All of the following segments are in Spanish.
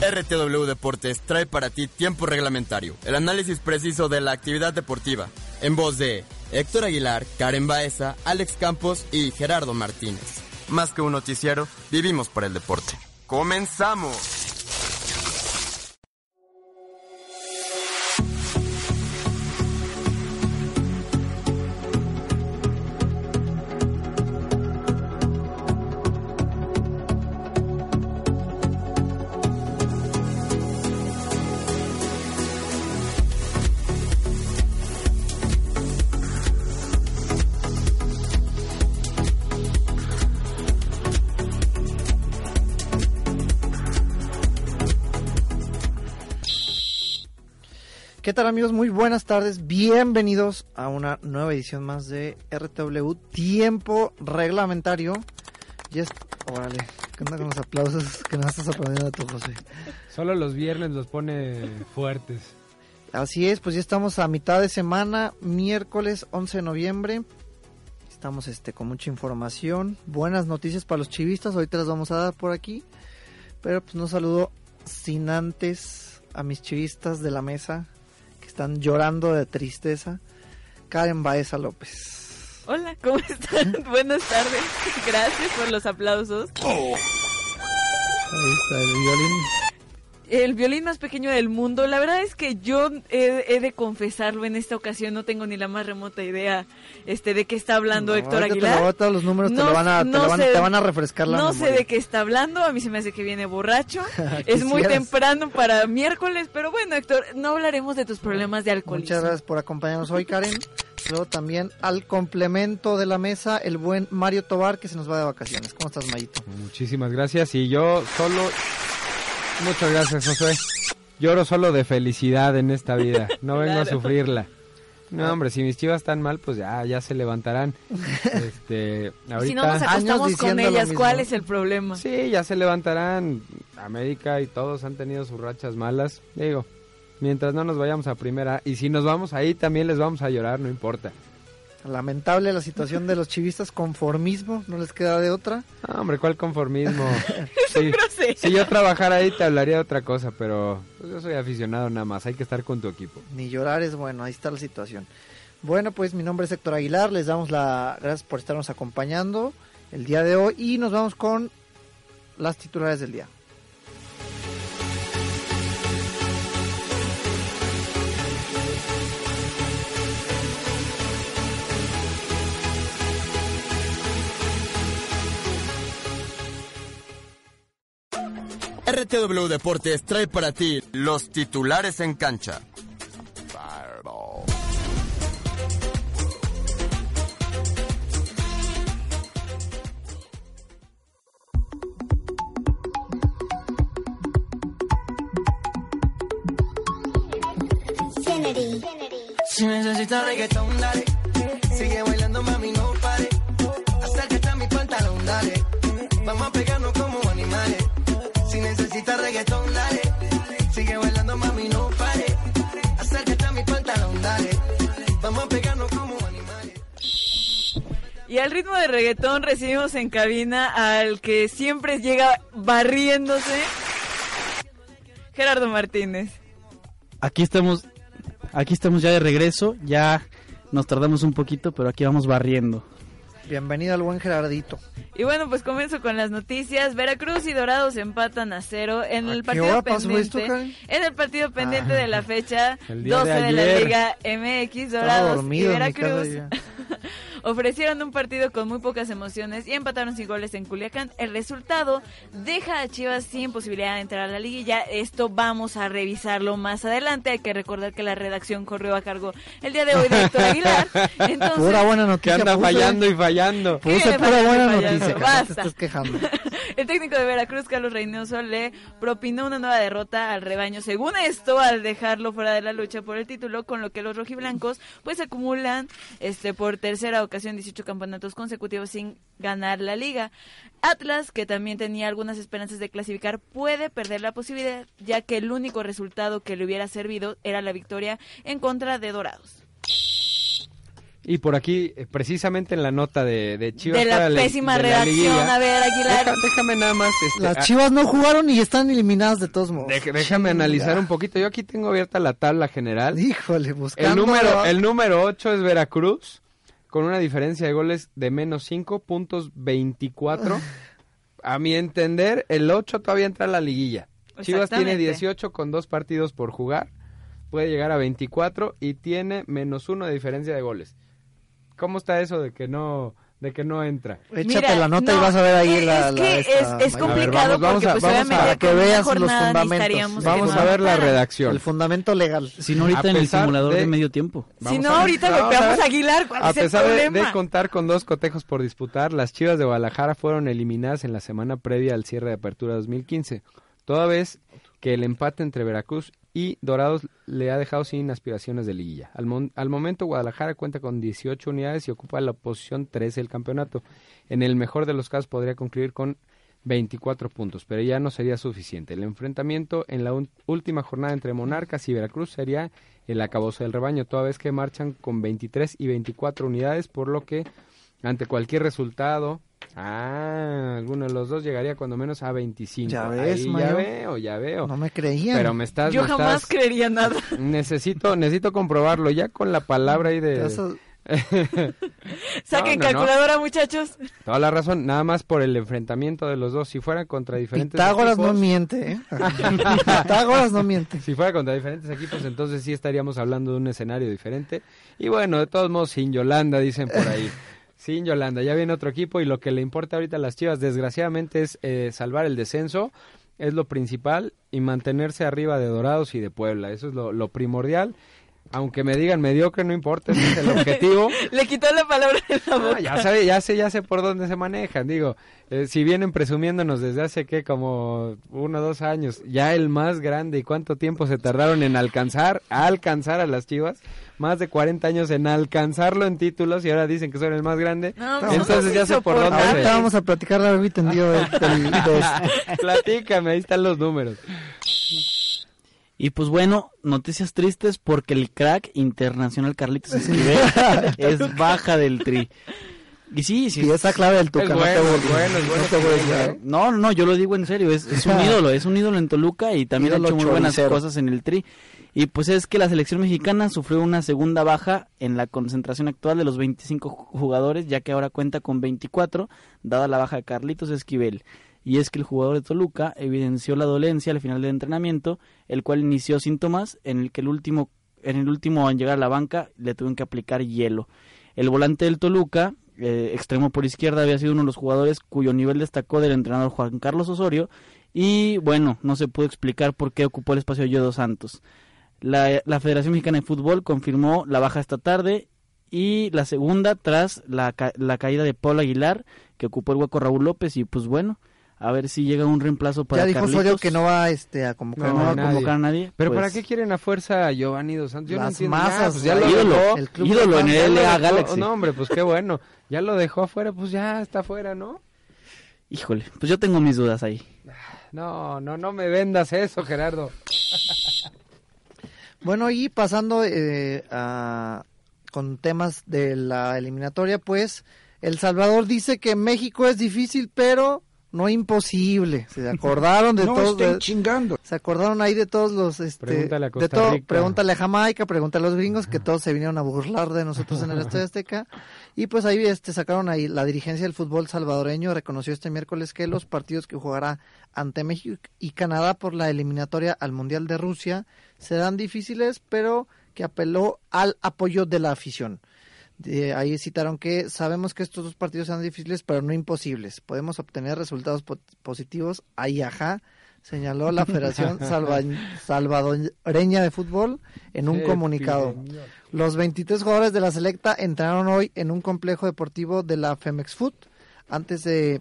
RTW Deportes trae para ti tiempo reglamentario, el análisis preciso de la actividad deportiva, en voz de Héctor Aguilar, Karen Baeza, Alex Campos y Gerardo Martínez. Más que un noticiero, vivimos por el deporte. ¡Comenzamos! Tal amigos? Muy buenas tardes. Bienvenidos a una nueva edición más de RTW Tiempo Reglamentario. Y es... Órale, ¿qué onda con los aplausos que nos estás aprendiendo a tu José? Solo los viernes los pone fuertes. Así es, pues ya estamos a mitad de semana, miércoles 11 de noviembre. Estamos este con mucha información, buenas noticias para los chivistas, ahorita las vamos a dar por aquí. Pero pues no saludo sin antes a mis chivistas de la mesa, están llorando de tristeza. Karen Baeza López. Hola, ¿cómo están? Buenas tardes. Gracias por los aplausos. Ahí está el violín el violín más pequeño del mundo. La verdad es que yo he, de confesarlo en esta ocasión, no tengo ni la más remota idea este de qué está hablando Héctor Aguilar. Te los números te, van a, te, van, a refrescar la No sé de qué está hablando, a mí se me hace que viene borracho. es muy temprano para miércoles, pero bueno, Héctor, no hablaremos de tus problemas de alcoholismo. Muchas gracias por acompañarnos hoy, Karen. Luego también al complemento de la mesa, el buen Mario Tobar, que se nos va de vacaciones. ¿Cómo estás, Mayito? Muchísimas gracias. Y yo solo Muchas gracias, José. Lloro solo de felicidad en esta vida. No vengo a sufrirla. No, hombre, si mis chivas están mal, pues ya, ya se levantarán. Este, Si no nos acostamos con ellas, ¿cuál es el problema? Sí, ya se levantarán. América y todos han tenido sus rachas malas. Digo, mientras no nos vayamos a primera. Y si nos vamos ahí, también les vamos a llorar, no importa. Lamentable la situación de los chivistas, conformismo, no les queda de otra. hombre, ¿cuál conformismo? si yo trabajara ahí te hablaría de otra cosa, pero pues, yo soy aficionado nada más, hay que estar con tu equipo. Ni llorar es bueno, ahí está la situación. Bueno, pues mi nombre es Héctor Aguilar, les damos las gracias por estarnos acompañando el día de hoy y nos vamos con las titulares del día. RTW Deportes trae para ti los titulares en cancha. Si necesitas reggaetón, dale. Sigue bailando, mami, no pare. Acércate a mi pantalón, dale. Vamos a pegarnos como animales necesita reggaetón, dale. Sigue bailando, mami, no pare. Acércate a mi pantalón, dale. Vamos a pegarnos como animales. Y al ritmo de reggaetón recibimos en cabina al que siempre llega barriéndose, Gerardo Martínez. Aquí estamos, aquí estamos ya de regreso, ya nos tardamos un poquito, pero aquí vamos barriendo. Bienvenido al buen Gerardito. Y bueno, pues comienzo con las noticias. Veracruz y Dorados empatan a cero en el partido pendiente. en el partido pendiente de la fecha 12 de, la Liga MX. Dorados y Veracruz ofrecieron un partido con muy pocas emociones y empataron sin goles en Culiacán. El resultado deja a Chivas sin posibilidad de entrar a la liguilla. Esto vamos a revisarlo más adelante. Hay que recordar que la redacción corrió a cargo el día de hoy de Héctor Aguilar. Entonces, pura buena noticia. Que anda fallando y fallando. Puse pura buena noticia. Basta. Te estás quejando. el técnico de Veracruz, Carlos Reynoso, le propinó una nueva derrota al rebaño. Según esto, al dejarlo fuera de la lucha por el título, con lo que los rojiblancos pues acumulan este por tercera ocasión 18 campeonatos consecutivos sin ganar la liga. Atlas, que también tenía algunas esperanzas de clasificar, puede perder la posibilidad, ya que el único resultado que le hubiera servido era la victoria en contra de Dorados. Y por aquí, eh, precisamente en la nota de, de Chivas. De la pésima reacción, a ver, Aguilar. déjame nada más. Este, Las Chivas no jugaron y están eliminadas de todos modos. déjame analizar un poquito. Yo aquí tengo abierta la tabla general. Híjole, buscando. El número, el número 8 es Veracruz, con una diferencia de goles de menos 5 puntos 24. a mi entender, el 8 todavía entra a la liguilla. Chivas tiene 18 con dos partidos por jugar. Puede llegar a 24 y tiene menos 1 de diferencia de goles. ¿Cómo está eso de que no de que no entra? Échate la nota y vas a ver ahí la, Es que es, complicado porque pues obviamente para que veas los fundamentos. Vamos a ver la redacción. El fundamento legal. Si no ahorita en el simulador de, medio tiempo. si no ahorita golpeamos a Aguilar, ¿cuál a es el pesar problema? de, contar con dos cotejos por disputar, las Chivas de Guadalajara fueron eliminadas en la semana previa al cierre de apertura 2015. Toda vez que el empate entre Veracruz y Dorados le ha dejado sin aspiraciones de liguilla. Al, al, momento Guadalajara cuenta con 18 unidades y ocupa la posición 13 del campeonato. En el mejor de los casos podría concluir con 24 puntos, pero ya no sería suficiente. El enfrentamiento en la última jornada entre Monarcas y Veracruz sería el acabose del rebaño, toda vez que marchan con 23 y 24 unidades, por lo que ante cualquier resultado Ah, alguno de los dos llegaría cuando menos a 25. Ya ves, Ya veo, ya veo. No me creían. Pero me estás... Yo jamás creería nada. Necesito, necesito comprobarlo ya con la palabra ahí de... Saquen calculadora, muchachos. Toda la razón, nada más por el enfrentamiento de los dos. Si fueran contra diferentes Pitágoras no miente, ¿eh? Pitágoras no miente. Si fuera contra diferentes equipos, entonces sí estaríamos hablando de un escenario diferente. Y bueno, de todos modos, sin Yolanda, dicen por ahí. Sí, Yolanda, ya viene otro equipo y lo que le importa ahorita a las Chivas, desgraciadamente, es eh, salvar el descenso, es lo principal, y mantenerse arriba de Dorados y de Puebla, eso es lo, primordial. Aunque me digan mediocre, no importa, ese es el objetivo. le quitó la palabra de la boca. ya, sabe, ya sé, ya sé por dónde se manejan. Digo, eh, si vienen presumiéndonos desde hace que como uno o dos años, ya el más grande y cuánto tiempo se tardaron en alcanzar, a alcanzar a las Chivas más de 40 años en alcanzarlo en títulos y ahora dicen que son el más grande. Entonces ya sé por dónde. Ahorita vamos a platicar largo y tendido Platícame, ahí están los números. Y pues bueno, noticias tristes porque el crack internacional Carlitos Esquivel es baja del tri. Y sí, sí. esa clave del Tuca. Es bueno, bueno, no, no, yo lo digo en serio, es, es un ídolo, es un ídolo en Toluca y también ha hecho muy buenas cosas en el tri. Y pues es que la selección mexicana sufrió una segunda baja en la concentración actual de los 25 jugadores, ya que ahora cuenta con 24, dada la baja de Carlitos Esquivel. Y es que el jugador de Toluca evidenció la dolencia al final del entrenamiento, el cual inició síntomas en el que el último, en el último en llegar a la banca le tuvieron que aplicar hielo. El volante del Toluca, eh, extremo por izquierda, había sido uno de los jugadores cuyo nivel destacó del entrenador Juan Carlos Osorio, y bueno, no se pudo explicar por qué ocupó el espacio de Yodo Santos. La, Federación Mexicana de Fútbol confirmó la baja esta tarde y la segunda tras la, la caída de Paul Aguilar, que ocupó el hueco Raúl López y pues bueno, a ver si llega un reemplazo para Ya dijo Osorio que no va este, a convocar, no, a, convocar a nadie. Pero ¿para pues qué quieren a fuerza a Giovanni Dos Santos? Yo Las no masas, pues ya lo ídolo, ídolo en el LA Galaxy. No, hombre, pues qué bueno. Ya lo dejó afuera, pues ya está afuera, ¿no? Híjole, pues yo tengo mis dudas ahí. No, no, no me vendas eso, Gerardo. Bueno, y pasando eh, a, con temas de la eliminatoria, pues El Salvador dice que México es difícil, pero no imposible. Se acordaron de no todos. Estén chingando. Se acordaron ahí de todos los. Este, pregúntale a Costa de todo, Rica. Pregúntale a Jamaica, pregúntale a los gringos, que todos se vinieron a burlar de nosotros en el Estadio Azteca. Y pues ahí este, sacaron ahí la dirigencia del fútbol salvadoreño, reconoció este miércoles que los partidos que jugará ante México y Canadá por la eliminatoria al Mundial de Rusia serán difíciles, pero que apeló al apoyo de la afición. De ahí citaron que sabemos que estos dos partidos serán difíciles, pero no imposibles. Podemos obtener resultados po positivos. Ahí, ajá, señaló la Federación Salva Salvadoreña de Fútbol en un comunicado. Los 23 jugadores de la selecta entraron hoy en un complejo deportivo de la Femex Food antes de,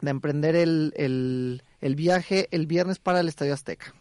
de emprender el, el, el viaje el viernes para el Estadio Azteca.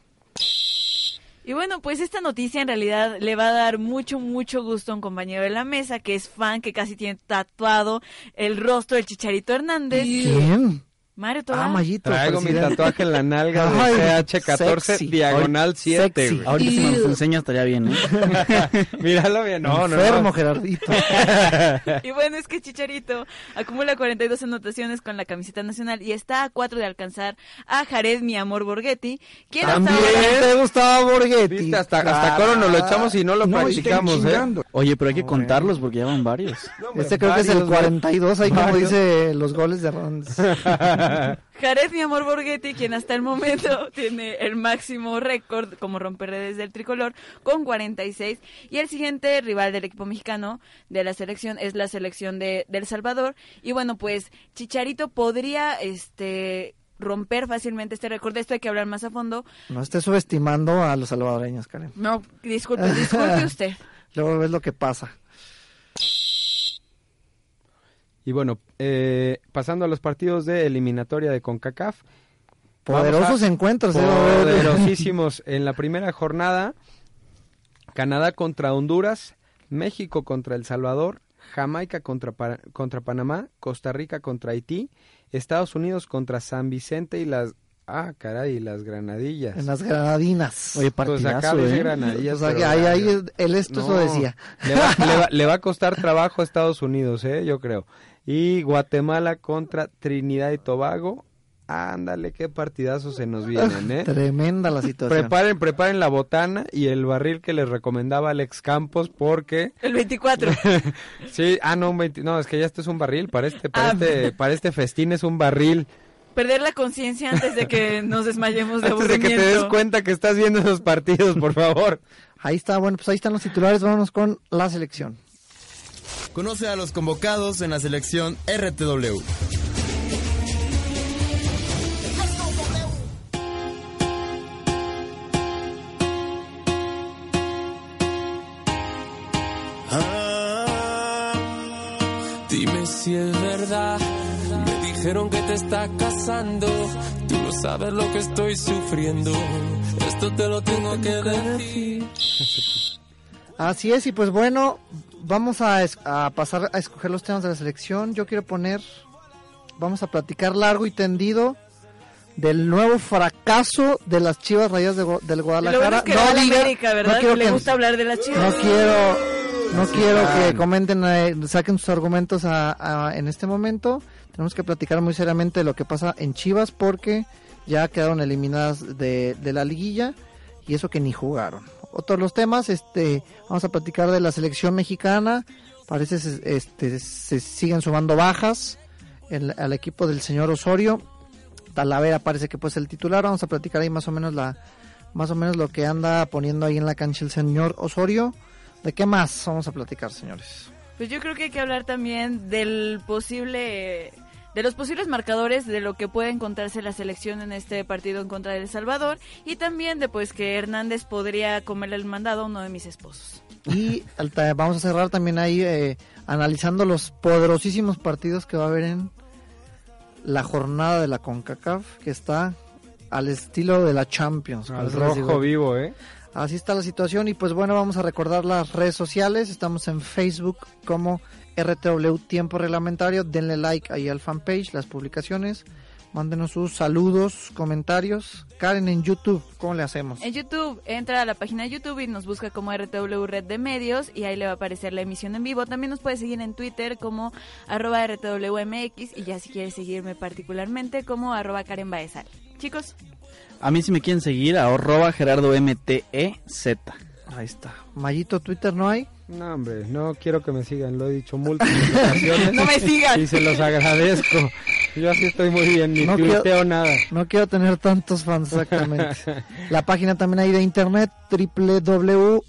Y bueno, pues esta noticia en realidad le va a dar mucho, mucho gusto a un compañero de la mesa que es fan, que casi tiene tatuado el rostro del Chicharito Hernández. ¿Quién? Mario Tobar. Ah, Mayito. Traigo mi tatuaje en la nalga de CH14 diagonal 7. Ahorita si me lo enseñas estaría bien, ¿eh? Míralo bien. No, no, Enfermo, Gerardito. y bueno, es que Chicharito acumula 42 anotaciones con la camiseta nacional y está a cuatro de alcanzar a Jared, mi amor Borghetti. ¿Quién También te gustaba Borghetti. ¿Viste? Hasta, hasta coro nos lo echamos y no lo practicamos, ¿eh? Oye, pero hay que contarlos porque ya van varios. este creo que es el 42, ahí como dice los goles de Rondes. Jared, mi amor Borghetti, quien hasta el momento tiene el máximo récord como romperredes del tricolor con 46. Y el siguiente rival del equipo mexicano de la selección es la selección de, El Salvador. Y bueno, pues Chicharito podría este romper fácilmente este récord. De esto hay que hablar más a fondo. No esté subestimando a los salvadoreños, Karen. No, disculpe, disculpe usted. Luego ves lo que pasa. Y bueno, eh, pasando a los partidos de eliminatoria de CONCACAF. Poderosos encuentros. ¿eh? Poderosísimos. en la primera jornada, Canadá contra Honduras, México contra El Salvador, Jamaica contra, contra Panamá, Costa Rica contra Haití, Estados Unidos contra San Vicente y las Ah, caray, las granadillas. En las granadinas. Oye, partidazo, pues ¿eh? granadillas. O sea, ahí, ahí, el esto eso decía. Le va, le, va, le va, a costar trabajo a Estados Unidos, ¿eh? Yo creo. Y Guatemala contra Trinidad y Tobago. Ándale, qué partidazos se nos vienen, ¿eh? Tremenda la situación. Preparen, preparen la botana y el barril que les recomendaba Alex Campos porque... El 24. sí, ah, no, un 20... no, es que ya esto es un barril, para este, para, ah. este, para este festín es un barril. Perder la conciencia antes de que nos desmayemos de Antes de que te des cuenta que estás viendo esos partidos, por favor. Ahí está, bueno, pues ahí están los titulares, vámonos con la selección. Conoce a los convocados en la selección RTW. Ah, dime si es verdad. Me dijeron que te está casando. Tú no sabes lo que estoy sufriendo. Esto te lo tengo que decir. Así es, y pues bueno, vamos a, pasar a escoger los temas de la selección. Yo quiero poner, vamos a platicar largo y tendido del nuevo fracaso de las Chivas Rayas del Guadalajara. no América, ¿verdad? quiero le gusta hablar de las Chivas. No quiero, no quiero que comenten, eh, saquen sus argumentos en este momento. Tenemos que platicar muy seriamente de lo que pasa en Chivas porque ya quedaron eliminadas de, de la liguilla y eso que ni jugaron otros los temas, este, vamos a platicar de la selección mexicana. Parece este se siguen sumando bajas al equipo del señor Osorio. Talavera parece que pues el titular. Vamos a platicar ahí más o menos la más o menos lo que anda poniendo ahí en la cancha el señor Osorio. ¿De qué más vamos a platicar, señores? Pues yo creo que hay que hablar también del posible de los posibles marcadores de lo que puede encontrarse la selección en este partido en contra de El Salvador y también de pues que Hernández podría comerle el mandado a uno de mis esposos. Y vamos a cerrar también ahí eh, analizando los poderosísimos partidos que va a haber en la jornada de la CONCACAF que está al estilo de la Champions. Al rojo vivo, ¿eh? Así está la situación y pues bueno, vamos a recordar las redes sociales. Estamos en Facebook como RTW Tiempo Reglamentario. Denle like ahí al fanpage, las publicaciones. Mándenos sus saludos, comentarios. Karen, en YouTube, ¿cómo le hacemos? En YouTube, entra a la página de YouTube y nos busca como RTW Red de Medios y ahí le va a aparecer la emisión en vivo. También nos puede seguir en Twitter como arroba RTWMX y ya si quiere seguirme particularmente como arroba Karen Baezal. Chicos. A mí si me quieren seguir, arroba Gerardo MTEZ. Ahí está. Mayito, Twitter no hay. No, hombre, no quiero que me sigan, lo he dicho múltiples ocasiones. no me sigan. Y se los agradezco. Yo así estoy muy bien, ni no quiero, nada. No quiero tener tantos fans, exactamente. La página también hay de internet, www.rtw.mx.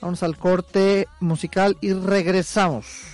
Vamos al corte musical y regresamos.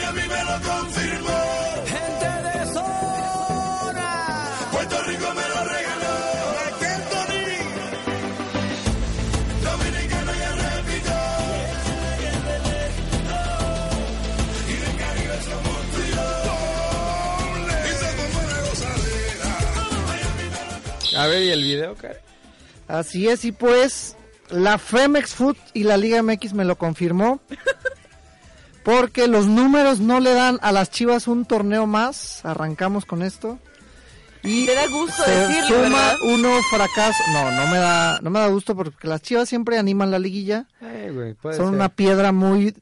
A ver, ¿y el video, Karen? Así es, y pues la Femex Food y la Liga MX me lo confirmó. Porque los números no le dan a las Chivas un torneo más. Arrancamos con esto. Y Te da gusto se decirlo, suma ¿verdad? uno fracaso. No, no me da, no me da gusto porque las Chivas siempre animan la liguilla. Eh, güey, puede Son ser. una piedra muy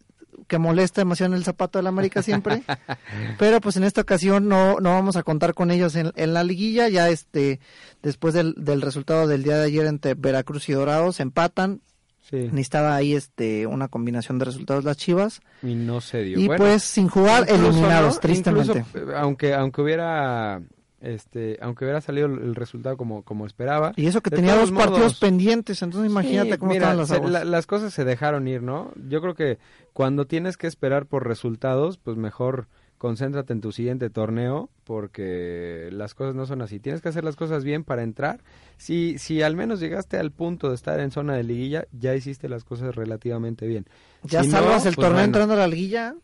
que molesta demasiado en el zapato de la América siempre. Pero pues en esta ocasión no, no vamos a contar con ellos en, en la liguilla. Ya este, después del, del resultado del día de ayer entre Veracruz y Dorados, empatan. Sí, Necesitaba ahí este una combinación de resultados las Chivas. y no se dio. Y Bueno, pues sin jugar, incluso, eliminados, ¿no? tristemente. Incluso, eh, aunque, aunque hubiera... Este, aunque hubiera salido el resultado como, como esperaba. Y eso que de tenía dos partidos pendientes, entonces imagínate Sí, cómo mira, estaban las se- aguas. la- las cosas se dejaron ir, ¿no? Yo creo que cuando tienes que esperar por resultados, pues mejor concéntrate en tu siguiente torneo, porque las cosas no son así. Tienes que hacer las cosas bien para entrar. Si, si al menos llegaste al punto de estar en zona de liguilla, ya hiciste las cosas relativamente bien. Ya Si no, salvas el pues torneo bueno. entrando a la liguilla.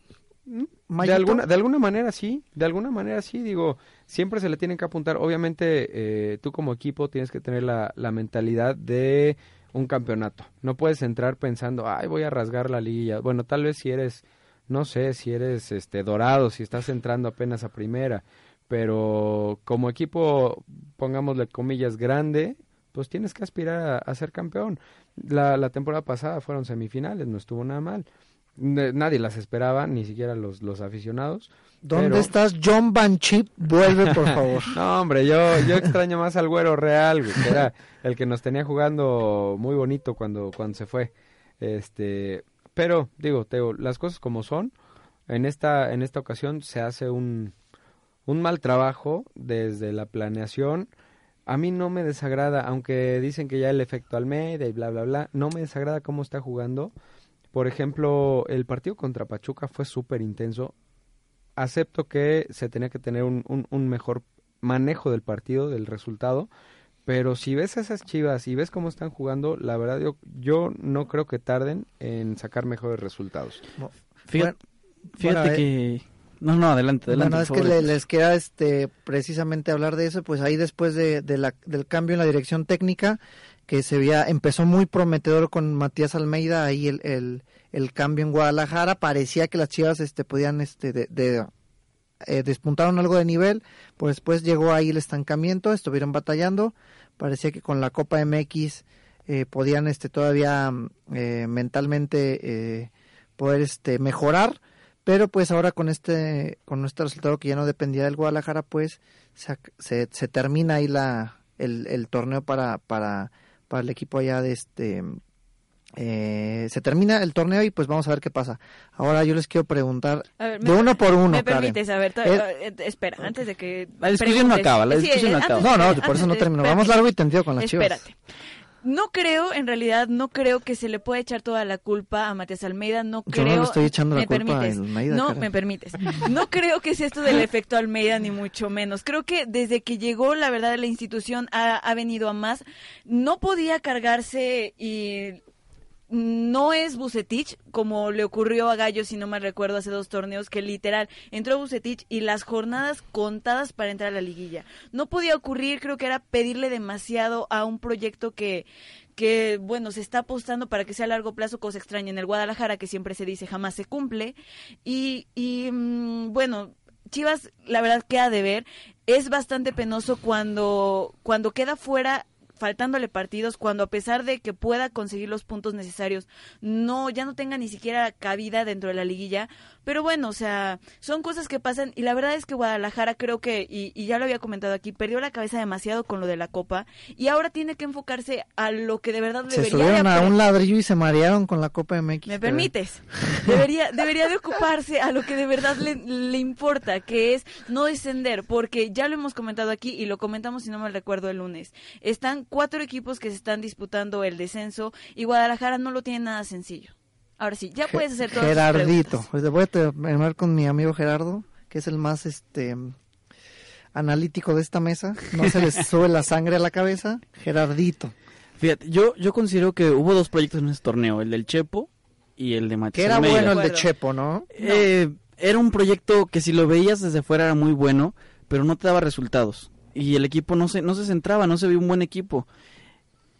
De Mayito. alguna, de alguna manera sí, de alguna manera sí, digo, siempre se le tienen que apuntar. Obviamente, eh, tú como equipo tienes que tener la, la mentalidad de un campeonato. No puedes entrar pensando, ay, voy a rasgar la liguilla. Bueno, tal vez si eres, no sé, si eres este dorado, si estás entrando apenas a primera, pero como equipo, pongámosle comillas, grande, pues tienes que aspirar a, a ser campeón. La, la temporada pasada fueron semifinales, no estuvo nada mal. Nadie las esperaba, ni siquiera los, los aficionados. ¿Dónde pero- estás? John Van Chip, vuelve por favor. No, hombre, yo, yo extraño más al güero real, güey, que era el que nos tenía jugando muy bonito cuando, cuando se fue. Este, pero, digo, Teo, las cosas como son, en esta, en esta ocasión se hace un, un mal trabajo desde la planeación. A mí no me desagrada, aunque dicen que ya el efecto Almeida y bla, bla, bla, no me desagrada cómo está jugando. Por ejemplo, el partido contra Pachuca fue súper intenso. Acepto que se tenía que tener un, un, un mejor manejo del partido, del resultado, pero si ves a esas chivas y ves cómo están jugando, la verdad yo, yo no creo que tarden en sacar mejores resultados. Fíjate, fíjate bueno, eh, que... No, no, adelante, adelante. Bueno, es que le- les queda este, precisamente hablar de eso, pues ahí después de, de la, del cambio en la dirección técnica, que se veía, empezó muy prometedor con Matías Almeida, ahí el, el, cambio en Guadalajara, parecía que las chivas este, podían este, de, eh, despuntaron algo de nivel, pues después llegó ahí el estancamiento, estuvieron batallando, parecía que con la Copa MX eh, podían este, todavía eh, mentalmente eh, poder este, mejorar, pero pues ahora con este con este resultado que ya no dependía del Guadalajara pues se, se, se termina ahí la el, el torneo para para para el equipo allá de este eh, se termina el torneo y pues vamos a ver qué pasa ahora yo les quiero preguntar ver, de uno por uno ¿Me Karen. permites? A ver, ta- Eh, eh, espera, antes de que... La discusión no preguntes. acaba, la Sí, discusión no acaba. de no no por eso no de- termino espérate. vamos largo y tendido con las chivas Espérate. No creo, en realidad, no creo que se le pueda echar toda la culpa a Matías Almeida. No Yo no creo. le estoy echando la ¿Me culpa a permites? Almeida, No, me permites. No creo que sea esto del efecto Almeida, ni mucho menos. Creo que desde que llegó, la verdad, la institución ha, ha venido a más. No podía cargarse y no es Bucetich, como le ocurrió a Gallo, si no mal recuerdo, hace dos torneos, que literal entró Bucetich y las jornadas contadas para entrar a la liguilla. No podía ocurrir, creo que era pedirle demasiado a un proyecto que, que bueno, se está apostando para que sea a largo plazo, cosa extraña en el Guadalajara, que siempre se dice jamás se cumple. Y, y mm, bueno, Chivas, la verdad, queda de ver. Es bastante penoso cuando, cuando queda fuera faltándole partidos cuando a pesar de que pueda conseguir los puntos necesarios no ya no tenga ni siquiera cabida dentro de la liguilla. Pero bueno o sea son cosas que pasan y la verdad es que Guadalajara creo que y, ya lo había comentado aquí perdió la cabeza demasiado con lo de la Copa y ahora tiene que enfocarse a lo que de verdad se subieron a un ladrillo y se marearon con la Copa MX me permites debería debería de ocuparse a lo que de verdad le, le importa que es no descender porque ya lo hemos comentado aquí y lo comentamos si no me recuerdo el lunes. Están cuatro equipos que se están disputando el descenso y Guadalajara no lo tiene nada sencillo. Ahora sí, ya puedes hacer todo. Gerardito, pues voy a terminar con mi amigo Gerardo, que es el más este analítico de esta mesa. No se le sube la sangre a la cabeza. Gerardito. Fíjate, yo, yo considero que hubo dos proyectos en ese torneo, el del Chepo y el de Matías. Que era bueno el de Chepo, ¿no? Eh, era un proyecto que si lo veías desde fuera era muy bueno, pero no te daba resultados y el equipo no se, no se centraba, no se veía un buen equipo.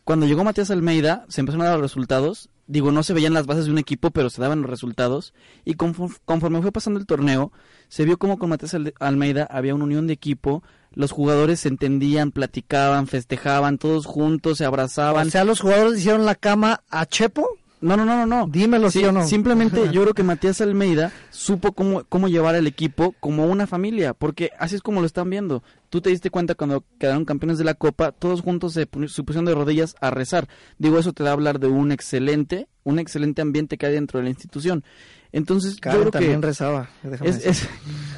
Cuando llegó Matías Almeida, se empezaron a dar los resultados. Digo, no se veían las bases de un equipo, pero se daban los resultados. Y conforme, fue pasando el torneo, se vio como con Matías Almeida había una unión de equipo. Los jugadores se entendían, platicaban, festejaban, todos juntos, se abrazaban. O sea, los jugadores hicieron la cama a Chepo. No, no, no, no, no. Dímelo sí, o no. Simplemente yo creo que Matías Almeida supo cómo, cómo llevar al equipo como una familia, porque así es como lo están viendo. Tú te diste cuenta cuando quedaron campeones de la Copa, todos juntos se, pusieron de rodillas a rezar. Digo, eso te da a hablar de un excelente, un excelente ambiente que hay dentro de la institución. Entonces, yo creo también rezaba. Es, es,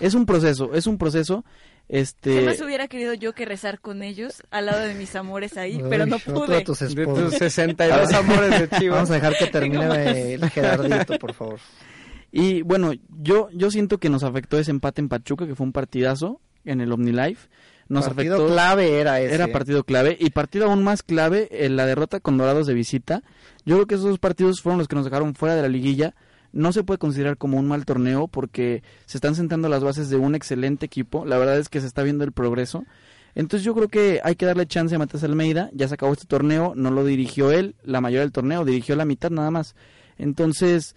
es un proceso, es un proceso este... ¿Qué más hubiera querido yo que rezar con ellos al lado de mis amores ahí? pero no pude. De tus, de tus 62 amores de Chivas. Vamos a dejar que termine el Gerardito, por favor. Y bueno, yo, yo siento que nos afectó ese empate en Pachuca, que fue un partidazo en el OmniLife. Nos partido afectó, clave era ese. Era partido clave. Y partido aún más clave, en la derrota con Dorados de visita. Yo creo que esos dos partidos fueron los que nos dejaron fuera de la liguilla no se puede considerar como un mal torneo porque se están sentando las bases de un excelente equipo. La verdad es que se está viendo el progreso. Entonces yo creo que hay que darle chance a Matías Almeida. Ya se acabó este torneo, no lo dirigió él, la mayoría del torneo, dirigió la mitad nada más. Entonces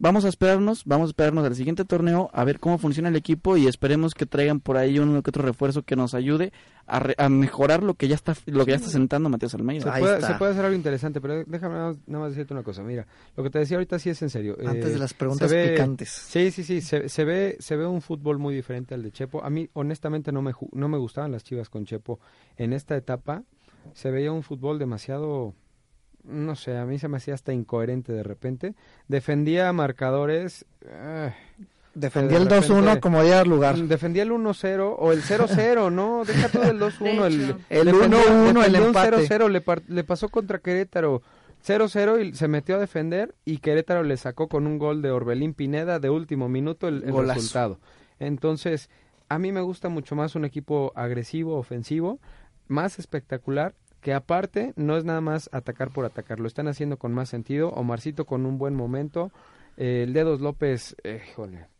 vamos a esperarnos, vamos a esperarnos al siguiente torneo a ver cómo funciona el equipo y esperemos que traigan por ahí uno que otro refuerzo que nos ayude a, mejorar lo que ya está lo que ya está sentando Matías Almeida. Se puede, se puede, hacer algo interesante, pero déjame nada más, decirte una cosa. Mira, lo que te decía ahorita sí es en serio. Antes de eh, las preguntas picantes. Sí, sí, sí. Se, se, ve se ve un fútbol muy diferente al de Chepo. A mí honestamente no me no me gustaban las Chivas con Chepo en esta etapa. Se veía un fútbol demasiado no sé, a mí se me hacía hasta incoherente de repente. Defendía marcadores. Eh, defendía el 2-1 como día lugar. Defendía el 1-0 o el 0-0, ¿no? Deja todo el 2-1. El 1-1, el, empate. 0-0 le, le pasó contra Querétaro. 0-0 y se metió a defender y Querétaro le sacó con un gol de Orbelín Pineda de último minuto el, el resultado. Entonces, a mí me gusta mucho más un equipo agresivo, ofensivo, más espectacular que aparte no es nada más atacar por atacar, lo están haciendo con más sentido. Omarcito con un buen momento, eh, el Dedos López, eh,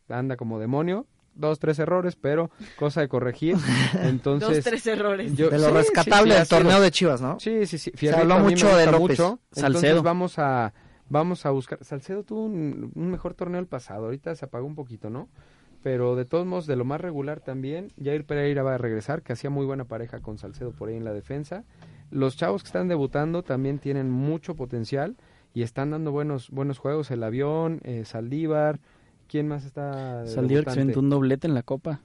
anda como demonio. Dos, tres errores, pero cosa de corregir. Entonces, Dos, tres errores. de lo rescatable del torneo de Chivas, ¿no? Sí, sí, sí. Se habló mucho de López. Mucho, Salcedo. vamos a, vamos a buscar. Salcedo tuvo un, un mejor torneo el pasado. Ahorita se apagó un poquito, ¿no? pero de todos modos de lo más regular también Jair Pereira va a regresar que hacía muy buena pareja con Salcedo por ahí en la defensa los chavos que están debutando también tienen mucho potencial y están dando buenos buenos juegos. El avión, eh, Saldívar, ¿quién más está? Saldívar que se un doblete en la Copa.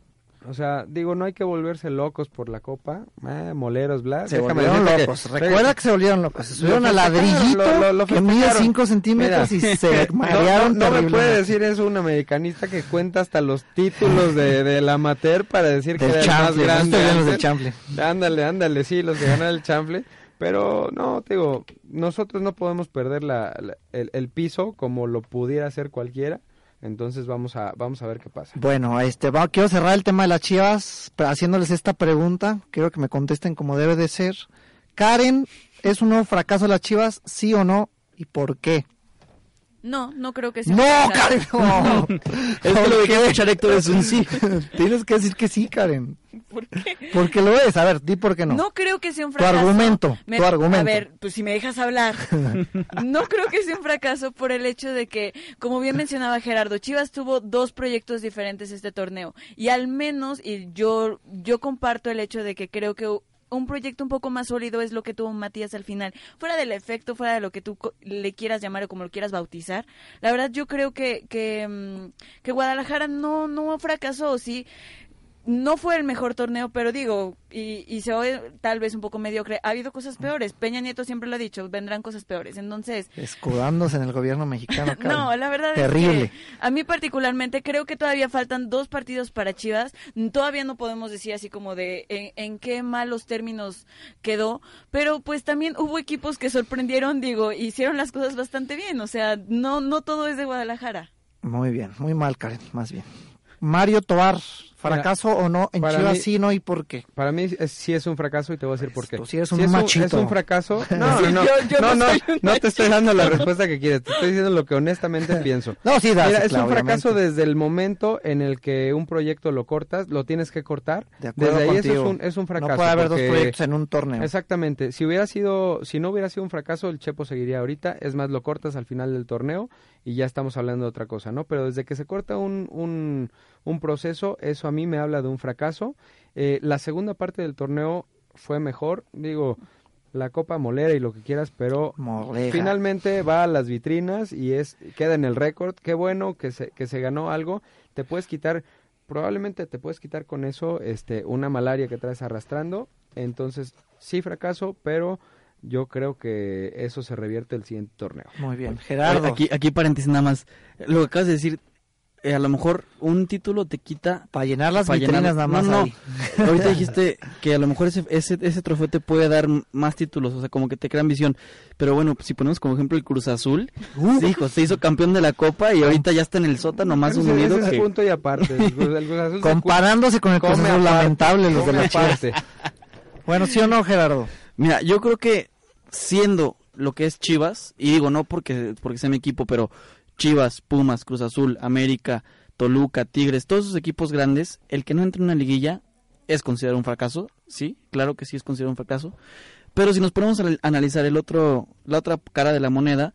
O sea, digo, no hay que volverse locos por la copa. Eh, moleros, bla. Se volvieron locos. Recuerda que se volvieron locos. Se subieron a ladrillito lo, que mide 5 centímetros y se marearon No, me puede decir eso un americanista que cuenta hasta los títulos de, del amateur para decir que era el más grande. Ándale, ándale, sí, los que ganan el chample. Pero no, te digo, nosotros no podemos perder la, el, el piso como lo pudiera hacer cualquiera entonces vamos a, vamos a ver qué pasa. Bueno, este, va, quiero cerrar el tema de las chivas haciéndoles esta pregunta. Quiero que me contesten como debe de ser. Karen, ¿es un nuevo fracaso las chivas? ¿Sí o no? ¿Y por qué? No, no creo que sea un fracaso. No, Karen, no. es que lo que quiere escuchar Héctor es un sí. Tienes que decir que sí, Karen. ¿Por qué? Porque lo es. A ver, di por qué no. No creo que sea un Tu fracaso. argumento, tu argumento. A ver, pues si me dejas hablar. no creo que sea un fracaso por el hecho de que, como bien mencionaba Gerardo, Chivas tuvo dos proyectos diferentes este torneo. Y al menos, y yo, yo comparto el hecho de que creo que un proyecto un poco más sólido es lo que tuvo Matías al final. Fuera del efecto, fuera de lo que tú le quieras llamar o como lo quieras bautizar. La verdad yo creo que, que, mm, que Guadalajara no, no fracasó, sí. No fue el mejor torneo, pero digo, y, y se oye tal vez un poco mediocre, ha habido cosas peores. Peña Nieto siempre lo ha dicho, vendrán cosas peores. Entonces, Escudándose en el gobierno mexicano, Karen. no, la verdad Terrible. es que a mí particularmente creo que todavía faltan dos partidos para Chivas. Todavía no podemos decir así como de en, en qué malos términos quedó, pero pues también hubo equipos que sorprendieron, digo, hicieron las cosas bastante bien. O sea, no, no todo es de Guadalajara. Muy bien, muy mal, Karen, más bien. Mario Tobar, ¿fracaso o no? En Chivas mí- sí, no, ¿y por qué? Para mí es- sí es un fracaso y te voy a decir por qué. Tú sí eres un es machito. es un fracaso. No, no, no. yo- yo no, no no, un te estoy dando la respuesta que quieres. Te estoy diciendo lo que honestamente pienso. No, sí, das, Mira, es claro, un fracaso obviamente. desde el momento en el que un proyecto lo cortas, lo tienes que cortar. De acuerdo desde ahí eso es un, es un fracaso. No puede haber dos proyectos en un torneo. Exactamente. Si hubiera sido, si no hubiera sido un fracaso, el Chepo seguiría ahorita. Es más, lo cortas al final del torneo y ya estamos hablando de otra cosa, ¿no? Pero desde que se corta un, un, un proceso, eso a mí me habla de un fracaso. Eh, la segunda parte del torneo fue mejor. Digo, la Copa Molera y lo que quieras, pero Molera. finalmente va a las vitrinas y es queda en el récord. Qué bueno que se, que se ganó algo. Te puedes quitar, probablemente te puedes quitar con eso este, una malaria que traes arrastrando. Entonces, sí fracaso, pero yo creo que eso se revierte el siguiente torneo. Muy bien. Gerardo. Aquí, aquí paréntesis nada más. Lo que acabas de decir, eh, a lo mejor un título te quita... Para llenar las para vitrinas nada más No, no. ahí. Ahorita dijiste que a lo mejor ese, ese, ese trofeo te puede dar más títulos, o sea, como que te crean visión. Pero bueno, si ponemos como ejemplo el Cruz Azul, hijo, se hizo campeón de la Copa y ahorita ya está en el sótano más Ese- hundido ese es que... punto y aparte. El Cruz- el Cruz Azul se Comparándose con el Cruz Azul, lamentable los de la aparte. Bueno, ¿sí o no, Gerardo? Mira, yo creo que siendo lo que es Chivas, y digo no porque, porque sea mi equipo, pero Chivas, Pumas, Cruz Azul, América, Toluca, Tigres, todos esos equipos grandes, el que no entre en una liguilla es considerado un fracaso, sí, claro que sí es considerado un fracaso, pero si nos ponemos a al- analizar el otro, la otra cara de la moneda,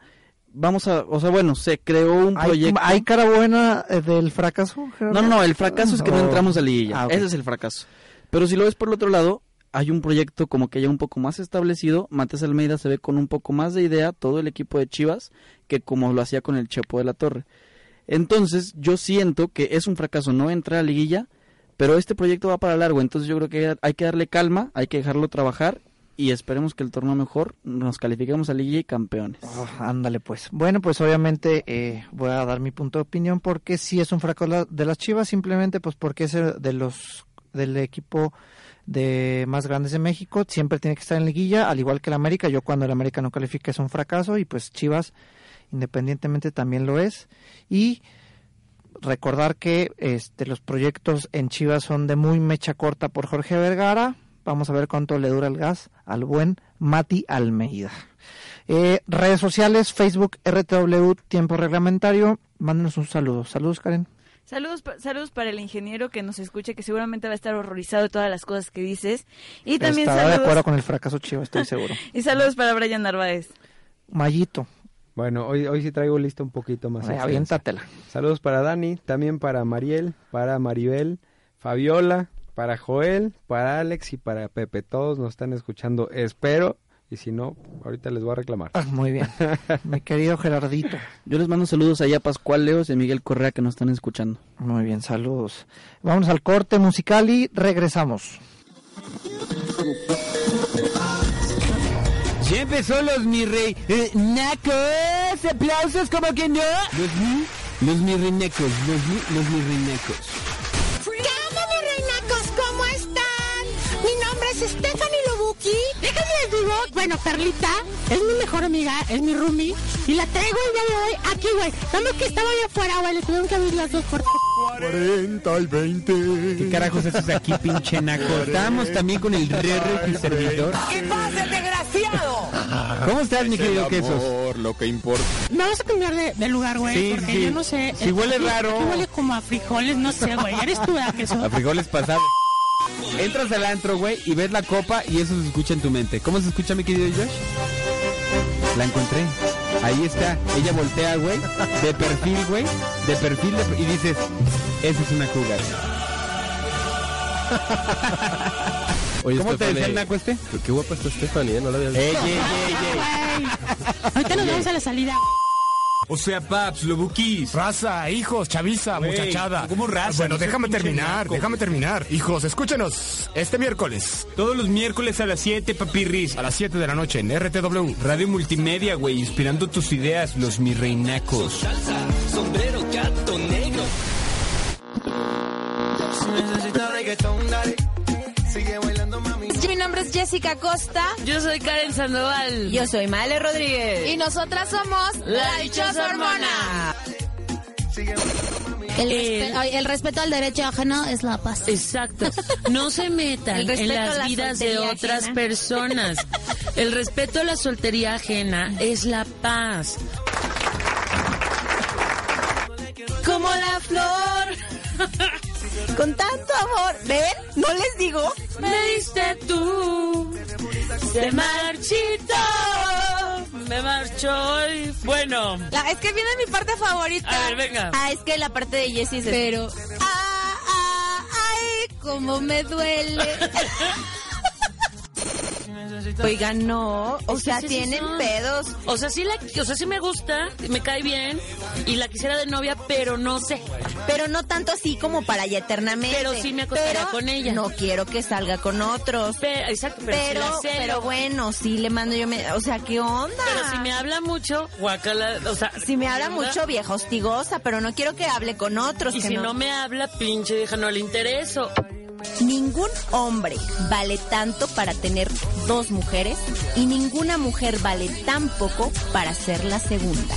vamos a, o sea, bueno, se creó un ¿Hay, proyecto. ¿hay cara buena eh, del fracaso, Gerardo? No, no, el fracaso es que no Oh. entramos a liguilla. Ah, ok. Ese es el fracaso. Pero si lo ves por el otro lado, hay un proyecto como que ya un poco más establecido. Matías Almeida se ve con un poco más de idea, todo el equipo de Chivas, que como lo hacía con el Chepo de la Torre. Entonces, yo siento que es un fracaso no entrar a liguilla, pero este proyecto va para largo. Entonces, yo creo que hay que darle calma, hay que dejarlo trabajar y esperemos que el torneo mejor nos califiquemos a liguilla y campeones. Oh, ándale pues. Bueno, pues obviamente eh, voy a dar mi punto de opinión porque sí es un fracaso de las Chivas, simplemente pues porque es de los del equipo de más grandes de México, siempre tiene que estar en liguilla, al igual que el América. Yo cuando el América no califica es un fracaso y pues Chivas independientemente también lo es y recordar que este los proyectos en Chivas son de muy mecha corta por Jorge Vergara. Vamos a ver cuánto le dura el gas al buen Mati Almeida. Eh, redes sociales, Facebook, RTW, tiempo reglamentario. Mándenos un saludo. Saludos, Karen. Saludos, pa- saludos para el ingeniero que nos escuche, que seguramente va a estar horrorizado de todas las cosas que dices. Y también Estará de acuerdo saludos, con el fracaso chivo, estoy seguro. y saludos para Brian Narváez. Mayito, Bueno, hoy, hoy sí traigo lista un poquito más. ay, aviéntatela. Saludos para Dani, también para Mariel, para Maribel, Fabiola, para Joel, para Alex y para Pepe. Todos nos están escuchando, espero. Y si no, ahorita les voy a reclamar. Ah, muy bien. Mi querido Gerardito. Yo les mando saludos allá a Pascual Leos y a Miguel Correa que nos están escuchando. Muy bien, saludos. Vamos al corte musical y regresamos. Ya empezó los mi rey eh, nacos. Aplausos como que no. Los mi, los mi reinecos, los mi, los mi reinecos. ¿Qué onda, mis reinacos? ¿Cómo están? Mi nombre es Stephanie Lobuki. Déjenme les digo, bueno, Perlita es mi mejor amiga, es mi roomie. Y la traigo el día de hoy aquí, güey. Vamos que estaba allá afuera, güey. Le tuvieron que abrir las dos puertas. 40 y 20. ¿Qué carajos haces aquí, pinche naco? Estamos también con el re y servidor. ¿Qué pasa, desgraciado? ¿Cómo estás, mi querido Quesos? lo que importa. Me vas a cambiar de, lugar, güey, Sí, porque sí. yo no sé. Si huele raro. Aquí huele como a frijoles, no sé, güey. Eres tú, ¿verdad, queso? A frijoles pasados. Entras al antro, güey, y ves la copa y eso se escucha en tu mente. ¿Cómo se escucha, mi querido Josh? La encontré. Ahí está. Ella voltea, güey, de perfil, güey, de perfil, de- y dices, esa es una cougar. Oye, ¿Cómo te decía el naco este? Qué guapa está Stephanie, ¿eh? No la había visto. Ey, ey, ey, ey. Güey. Ahorita nos vamos a la salida. O sea, paps, lo buquis. Raza, hijos, chaviza, muchachada. ¿cómo raza? Bueno, No seas déjame terminar, déjame terminar. Hijos, escúchenos este miércoles Todos los miércoles a las 7, papirris. a las 7 de la noche en RTW. Radio Multimedia, güey, inspirando tus ideas, los mi reinacos. sombrero, gato negro. Si necesitas reggaetón, dale. Sigue bailando, nombre es Jessica Costa. Yo soy Karen Sandoval. Yo soy Male Rodríguez. Y nosotras somos La Dichosa Hormona. El, El- respe- ay, el respeto al derecho ajeno es la paz. Exacto. No se metan en las la vidas de otras ajena. personas. El respeto a la soltería ajena es la paz. Como la flor. Con tanto amor. ¿Ven? ¿No les digo? Me diste tú, se marchitó, me marchó y bueno. La- es que viene mi parte favorita. A ver, venga. Ah, es que la parte de Jessie es... Pero, ah, ah, ay, cómo me duele. Oigan, no. O sea, sí, sí tienen pedos. O sea, sí la, o sea, sí me gusta, me cae bien y la quisiera de novia, pero no sé. Pero no tanto así como para ya eternamente. Pero sí me acostaría Pero con ella. No quiero que salga con otros. Pero, exacto, pero, Pero, si la celo. pero bueno, sí le mando yo... Me, o sea, ¿qué onda? Pero si me habla mucho, guacala, o sea, Si me habla mucho, vieja hostigosa, pero no quiero que hable con otros. Y que si no me habla, pinche vieja, no le intereso. Ningún hombre vale tanto para tener dos mujeres y ninguna mujer vale tan poco para ser la segunda.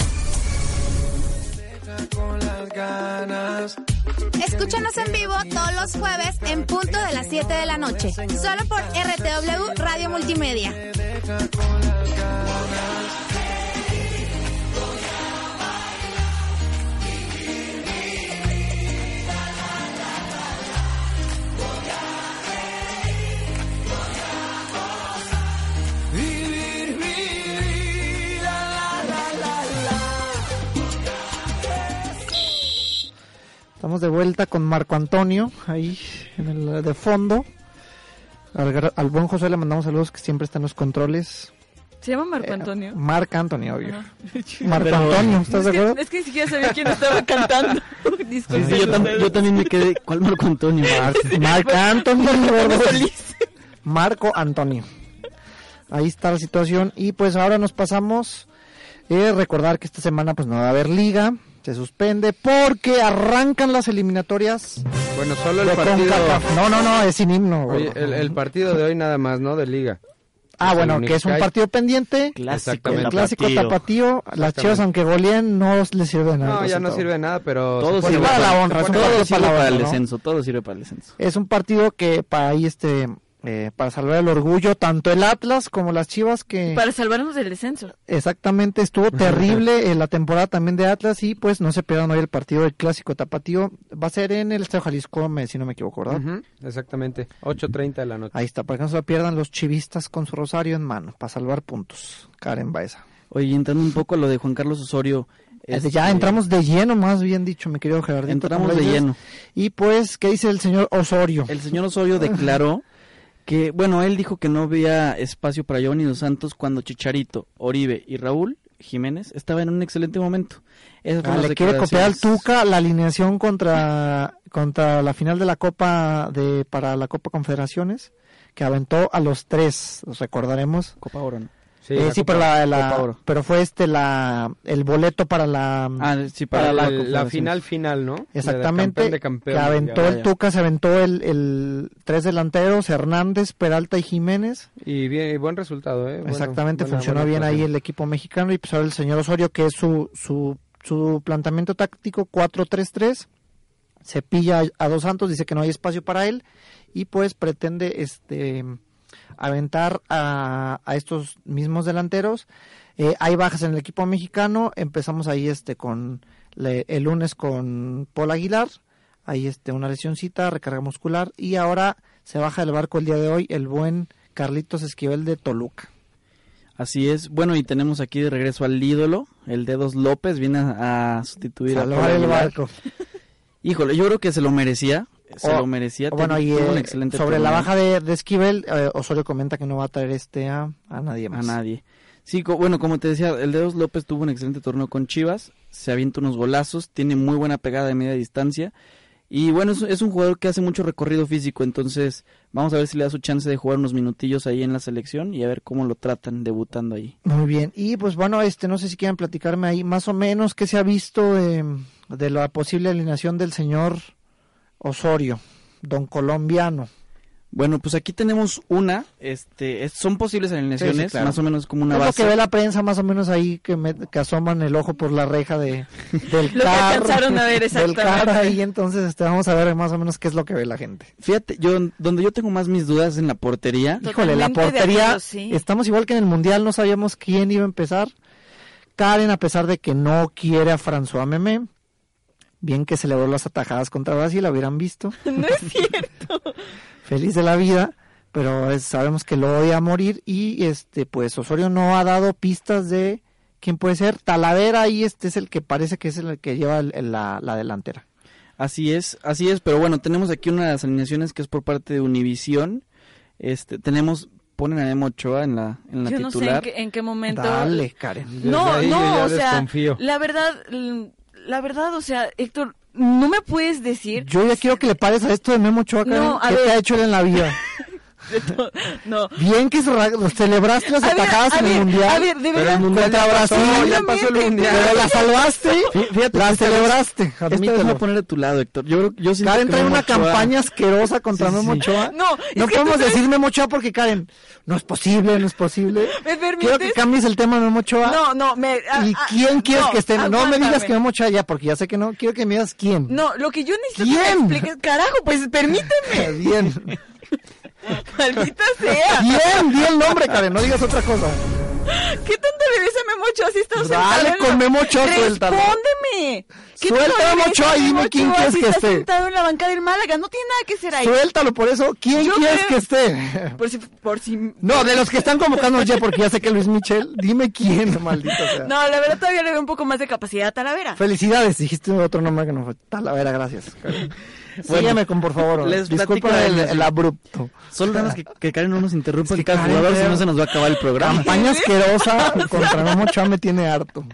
Escúchanos en vivo todos los jueves en punto de las 7 de la noche. Solo por RTW Radio Multimedia. Estamos de vuelta con Marco Antonio, ahí en el de fondo. Al, buen José le mandamos saludos que siempre está en los controles. ¿Se llama Marco Antonio? Marc Antonio, obvio. Ajá. Marco Pero- Antonio, ¿estás es de que, acuerdo? es que ni siquiera sabía quién estaba cantando. Disculpen Sí, yo, tam- ustedes. yo también me quedé. ¿Cuál Marco Antonio? Mar- Marc Antonio. Marco Antonio. Ahí está la situación. Y pues ahora nos pasamos. Eh, recordar que esta semana pues no va a haber liga. Se suspende porque arrancan las eliminatorias. Bueno, solo el partido... CONCACAF. No, no, no, es sin himno. Oye, el, el partido de hoy nada más, ¿no? De liga. Ah, Es bueno, que es un partido pendiente. Clásico El clásico tapatío. tapatío. Las chivas, aunque goleen, no les sirve de nada. No, ya no sirve de nada, pero... Todo sirve para la honra, Todo sirve para el descenso, todo sirve para el descenso. Es un partido que para ahí, este, eh, para salvar el orgullo, tanto el Atlas como las chivas que... Para salvarnos del descenso. Exactamente, estuvo terrible en la temporada también de Atlas y pues no se pierdan hoy el partido del clásico tapatío. Va a ser en el Estadio Jalisco, me- si no me equivoco, ¿verdad? Ujú, exactamente, 8.30 de la noche. Ahí está, para que no se lo pierdan los chivistas con su rosario en mano, para salvar puntos. Karen Baeza. Oye, entrando un poco a lo de Juan Carlos Osorio. Este, Ya entramos de lleno, más bien dicho, mi querido Gerardito. Entramos de lleno. Y pues, ¿qué dice el señor Osorio? El señor Osorio declaró que, bueno, él dijo que no había espacio para Giovanni Dos Santos cuando Chicharito, Oribe y Raúl Jiménez estaban en un excelente momento. Esas Ah, le quiere copiar al. Tuca la alineación contra, contra la final de la Copa de para la Copa Confederaciones, que aventó a los tres, recordaremos. Copa Oro, ¿no? Sí, sí, Copa- pero, la, pero fue este la el boleto para la Ah, sí, Para la, sí. final final, ¿no? exactamente De campeón de que aventó ya. el Tuca, se aventó el, el tres delanteros, Hernández, Peralta y Jiménez. Y, bien, y buen resultado, ¿eh? Bueno, Exactamente, buena- funcionó buena bien ahí el equipo mexicano y pues ahora el señor Osorio que es su su su planteamiento táctico 4-3-3 se pilla a Dos Santos, dice que no hay espacio para él y pues pretende este aventar a, estos mismos delanteros. Eh, hay bajas en el equipo mexicano, empezamos ahí este con el lunes con Paul Aguilar, ahí este una lesioncita, recarga muscular y ahora se baja del barco el día de hoy el buen Carlitos Esquivel de Toluca. Así es. Bueno, y tenemos aquí de regreso al ídolo, el Dedos López, viene a, sustituir a el barco. Híjole, yo creo que se lo merecía. Se lo merecía. Bueno, y un eh, excelente sobre la baja de, Esquivel, eh, Osorio comenta que no va a traer este a, nadie más. A nadie. Sí, bueno, como te decía, el Dedos López tuvo un excelente torneo con Chivas, se avienta unos golazos, tiene muy buena pegada de media distancia y bueno, es, un jugador que hace mucho recorrido físico, entonces vamos a ver si le da su chance de jugar unos minutillos ahí en la selección y a ver cómo lo tratan debutando ahí. Muy bien, y pues bueno, este no sé si quieren platicarme ahí más o menos qué se ha visto de la posible alineación del señor Osorio, don colombiano. Bueno, pues aquí tenemos una, este, son posibles alineaciones, más o menos como una es base. lo que ve la prensa, más o menos ahí que, me, que asoman el ojo por la reja de, del lo car, que a ver exactamente. Del ahí, entonces este, vamos a ver más o menos qué es lo que ve la gente. Fíjate, yo donde yo tengo más mis dudas es en la portería. Híjole, la portería, estamos igual que en el Mundial, no sabíamos quién iba a empezar. Karen, a pesar de que no quiere a François Memé, bien que celebró las atajadas contra Brasil, la hubieran visto. No es cierto feliz de la vida, pero sabemos que lo odia a morir y este pues Osorio no ha dado pistas de quién puede ser. Talavera y este es el que parece que es el que lleva la, delantera. Así es, así es, pero bueno, tenemos aquí una de las alineaciones que es por parte de Univisión. Este, tenemos ponen a Memo Ochoa en la, en la Yo titular. no sé en qué, momento. Dale, Karen. No, no, o sea, la verdad, la verdad, o sea, Héctor, no me puedes decir. Yo ya quiero que le pares a esto de Memo Ochoa, no, ¿qué te ha hecho él en la vida? no. Bien que celebraste las atajadas en el mundial. A ver, de verdad. Pero el mundial contra Brasil, ya pasó el mundial. Pero la salvaste. Fíjate, la celebraste. Esta a poner de tu lado, Héctor. Yo, yo Karen trae una campaña asquerosa contra Memo Ochoa. No, no podemos decir Memo Ochoa porque Karen, no es posible, no es posible. ¿Me permites? Quiero que cambies el tema de Memo Ochoa. No, no, me. ¿Y quién quieres que esté? No me digas que Memo Ochoa ya, porque ya sé que no. Quiero que me digas quién. No, lo que yo necesito que me expliques, carajo, pues permíteme. Bien. Maldita sea. Bien, bien el nombre, Karen, no digas otra cosa. ¿Qué tanto le dice Memo Ochoa si estás Dale con Memo Ochoa, suéltalo. Respóndeme. Suelta a Memo Ochoa y dime quién quieres que esté. sentado en la banca del Málaga, no tiene nada que ser ahí. Suéltalo, por eso, ¿quién quieres que esté? Por si, por si... No, de los que están convocando ya, porque ya sé que Luis Michel, dime quién, maldito sea. No, la verdad todavía le veo un poco más de capacidad a Talavera. Felicidades, dijiste otro nombre que no fue Talavera, gracias. Sígueme con por favor. Les Disculpa el, abrupto. Solo tenemos que, que Karen no nos interrumpa el cada jugador, si no se nos va a acabar el programa. Campaña asquerosa contra Memo Ochoa me tiene harto.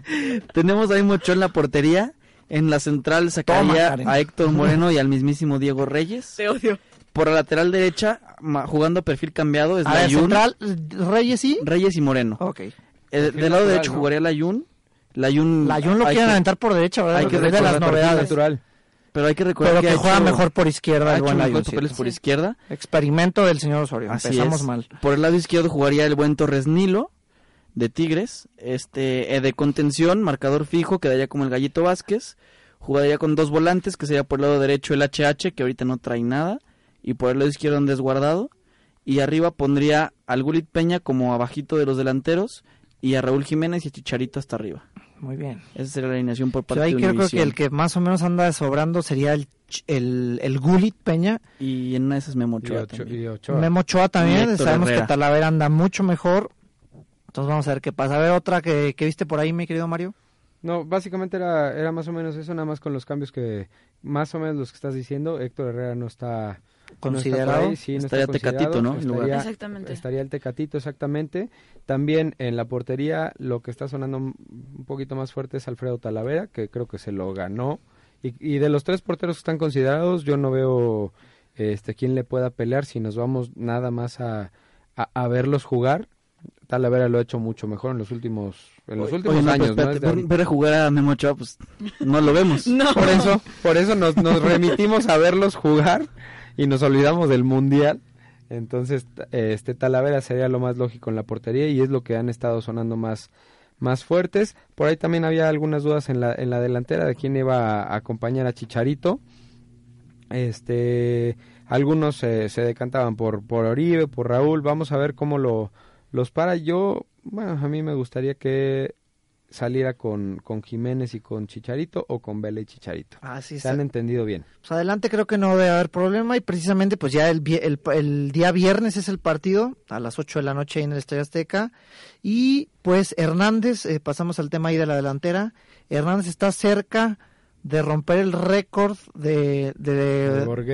Tenemos ahí Mocho en la portería. En la central sacaría a Héctor Moreno y al mismísimo Diego Reyes. Te odio. Por la lateral derecha, jugando a perfil cambiado, es la central, Reyes y... Reyes y Moreno. Ok. Eh, del lado derecho jugaría la Yun. La Yun, la Yun lo quieren aventar por derecha, ¿verdad? Hay que ver las novedades. Natural. Pero hay que recordar que, juega mejor por izquierda el buen papeles por izquierda. Experimento del señor Osorio. Empezamos mal. Por el lado izquierdo jugaría el buen Torres Nilo de Tigres. Este eh, de contención, marcador fijo, quedaría como el Gallito Vázquez. Jugaría con dos volantes, que sería por el lado derecho el HH, que ahorita no trae nada. Y por el lado izquierdo un desguardado. Y arriba pondría al Gulit Peña como abajito de los delanteros. Y a Raúl Jiménez y a Chicharito hasta arriba. Muy bien. Esa sería la alineación por parte Yo ahí de creo que el que más o menos anda sobrando sería el, el, el Gulit Peña. Y en una de esas Memo Ochoa también. Memo Ochoa también. Sabemos que Talavera anda mucho mejor. Entonces vamos a ver qué pasa. A ver, otra que, que viste por ahí, mi querido Mario. No, básicamente era, era más o menos eso, nada más con los cambios que, más o menos los que estás diciendo. Héctor Herrera no está considerado. estaría Tecatito, ¿no? Estaría, exactamente. Estaría el Tecatito, exactamente. También en la portería lo que está sonando un poquito más fuerte es Alfredo Talavera, que creo que se lo ganó. Y, de los tres porteros que están considerados, yo no veo este quién le pueda pelear si nos vamos nada más a, a, verlos jugar. Talavera lo ha hecho mucho mejor en los últimos en los últimos pues, años. ver a jugar a Memo Ochoa, pues no lo vemos. Por eso, por eso nos, nos remitimos a verlos jugar y nos olvidamos del mundial. Entonces, este Talavera sería lo más lógico en la portería y es lo que han estado sonando más, más fuertes. Por ahí también había algunas dudas en la, en la delantera de quién iba a acompañar a Chicharito. Este, algunos se, decantaban por, por Oribe, por Raúl. Vamos a ver cómo lo, los para. Yo, bueno, a mí me gustaría que saliera con, con Jiménez y con Chicharito o con Vela y Chicharito. Ah, sí, se han entendido bien. Pues adelante creo que no debe haber problema y precisamente pues ya el, el, el, día viernes es el partido a las 8 de la noche en el Estadio Azteca y pues Hernández, eh, pasamos al tema ahí de la delantera, Hernández está cerca de romper el récord de, de,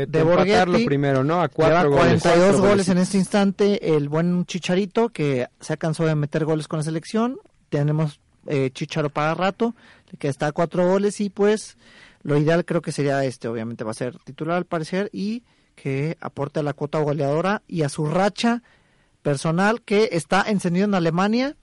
de Borghetti. primero, ¿no? A cuatro 42 goles, en este instante. El buen Chicharito, que se ha cansado de meter goles con la selección. Tenemos eh, Chicharo para rato, que está a cuatro goles. Y pues lo ideal creo que sería este, obviamente va a ser titular al parecer. Y que aporte a la cuota goleadora y a su racha personal que está encendido en Alemania.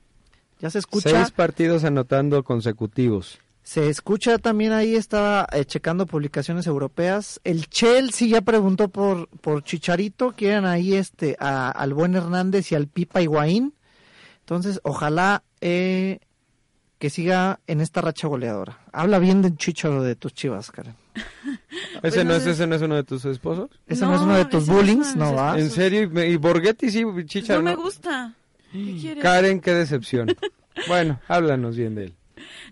Ya se escucha. Seis partidos anotando consecutivos. Se escucha también ahí, estaba eh, checando publicaciones europeas. El Chelsea ya preguntó por, por Chicharito, quieren ahí este al buen Hernández y al Pipa Higuaín. Entonces, ojalá eh, que siga en esta racha goleadora. Habla bien de Chicharo de tus chivas, Karen. ¿Ese, no es, ¿Ese no es uno de tus esposos? ¿Ese no, es uno de tus bullings? No, va. ¿En serio? ¿Y Borghetti sí, Chicharo? No me gusta. Karen, qué decepción. bueno, háblanos bien de él.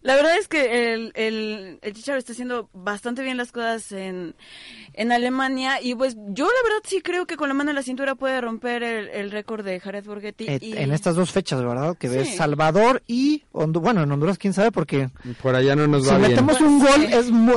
La verdad es que el, el, el Chicharo está haciendo bastante bien las cosas en, en Alemania y pues yo la verdad sí creo que con la mano en la cintura puede romper el, récord de Jared Borghetti. En estas dos fechas, ¿verdad? Que ves Salvador y bueno, en Honduras quién sabe porque por allá no nos va si metemos un gol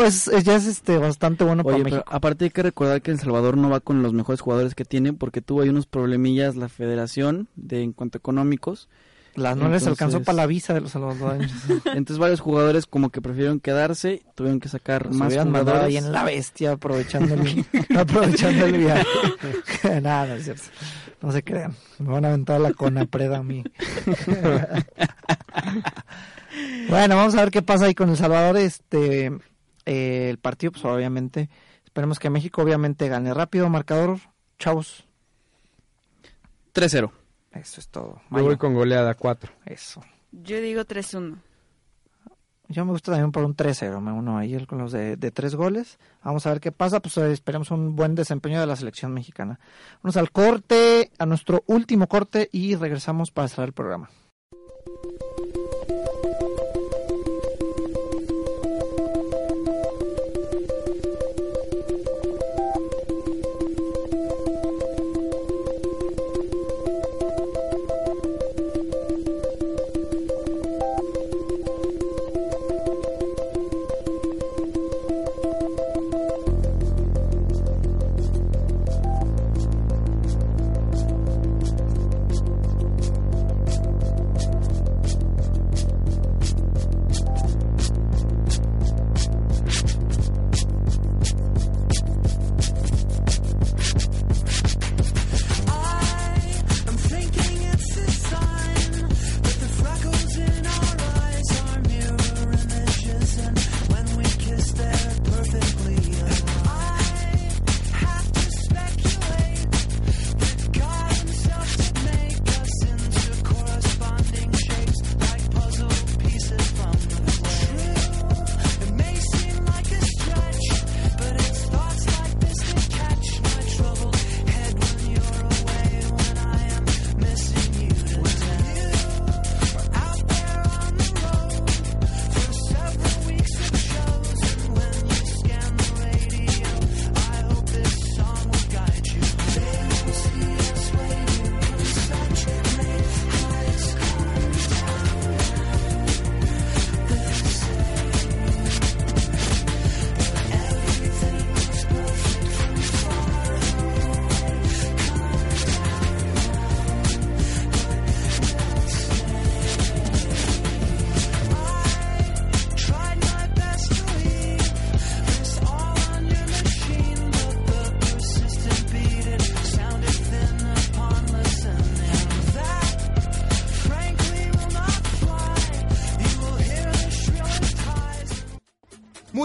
es, es, ya es este bastante bueno para México. aparte hay que recordar que El Salvador no va con los mejores jugadores que tiene porque tuvo ahí unos problemillas la federación de en cuanto económicos la, no les alcanzó para la visa de los salvadoreños. Entonces varios jugadores como que prefirieron quedarse, tuvieron que sacar más jugadores. ahí en la bestia aprovechando el, aprovechando el viaje. Nada, no es cierto. No se crean. Me van a aventar la conapreda a mí. bueno, vamos a ver qué pasa ahí con El Salvador. Este, eh, el partido, pues obviamente, esperemos que México obviamente gane rápido. Marcador, chavos. 3-0. Eso es todo. Yo voy con goleada 4. Eso. Yo digo 3-1. Yo me gusta también por un 3-0, me uno ahí con los de, de, tres goles. Vamos a ver qué pasa, pues eh, esperemos un buen desempeño de la selección mexicana. Vamos al corte, a nuestro último corte y regresamos para cerrar el programa.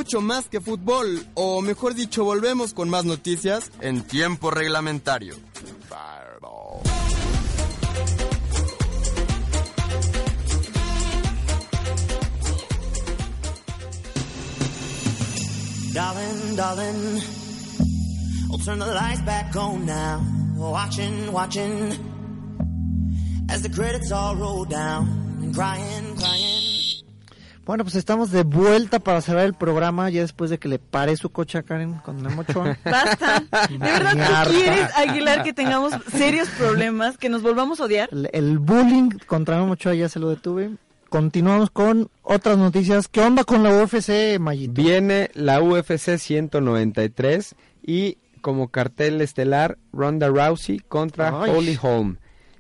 Mucho más que fútbol, o mejor dicho, volvemos con más noticias en tiempo reglamentario. Darling, darling, I'll turn the lights back on now. Watching, watching. As the credits all roll down. Crying, crying. Bueno, pues estamos de vuelta para cerrar el programa ya después de que le pare su coche a Karen con Memo Basta. ¿De verdad tú quieres, Aguilar, que tengamos serios problemas, que nos volvamos a odiar? El, bullying contra Memo ya se lo detuve. Continuamos con otras noticias. ¿Qué onda con la UFC, Mayito? Viene la UFC 193 y como cartel estelar Ronda Rousey contra Holly Holm.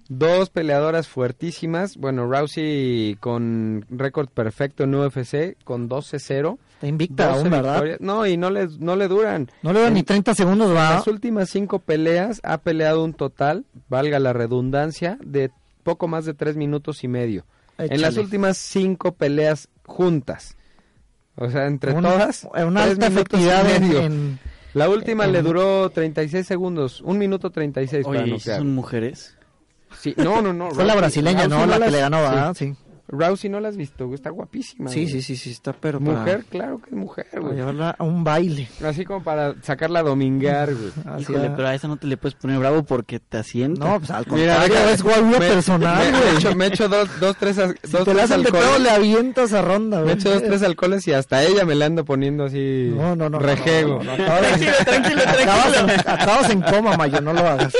Dos peleadoras fuertísimas. Bueno, Rousey con récord perfecto en UFC, con 12-0. Está invicta aún, ¿verdad? No, y no le, no le duran. No le duran ni 30 segundos, ¿va? En las últimas cinco peleas ha peleado un total, valga la redundancia, de poco más de tres minutos y medio. En las últimas cinco peleas juntas. O sea, entre todas. Una alta efectividad en, La última le duró 36 segundos, un minuto 36 Oye, para ¿son mujeres? Sí, no, no, no. Fue la brasileña, ¿no? La que le ganó, ¿verdad? Sí. Rousey no la has visto, está guapísima. Sí, sí, sí, sí, está pero Mujer, claro que es mujer, güey. llevarla a un baile. Así como para sacarla a domingar, güey. Híjole, pero a esa no te le puedes poner bravo porque te asienta. No, pues al contrario, Mira, es guay personal, güey. Me, hecho, me echo dos, dos tres, si dos, te tres alcoholes. le avientas a ronda, güey. Me echo dos, tres alcoholes y hasta ella me la ando poniendo así no, no, no, rejego. tranquilo, tranquilo, tranquilo. Acabas en, coma, Mayo, no lo hagas.